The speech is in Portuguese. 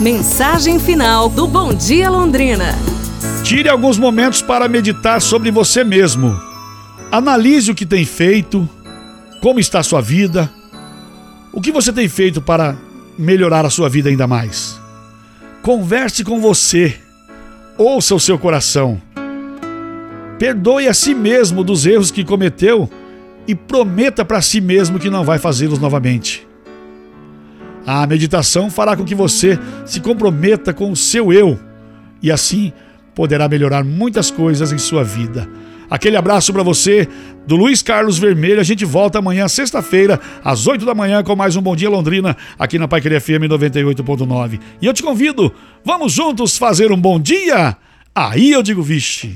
Mensagem final do Bom Dia Londrina. Tire alguns momentos para meditar sobre você mesmo. Analise o que tem feito, como está a sua vida, o que você tem feito para melhorar a sua vida ainda mais. Converse com você, ouça o seu coração. Perdoe a si mesmo dos erros que cometeu e prometa para si mesmo que não vai fazê-los novamente. A meditação fará com que você se comprometa com o seu eu e assim poderá melhorar muitas coisas em sua vida. Aquele abraço para você do Luiz Carlos Vermelho. A gente volta amanhã, sexta-feira, às 8 da manhã, com mais um Bom Dia Londrina, aqui na Paiqueria FM 98.9. E eu te convido, vamos juntos fazer um bom dia? Aí eu digo, vixe.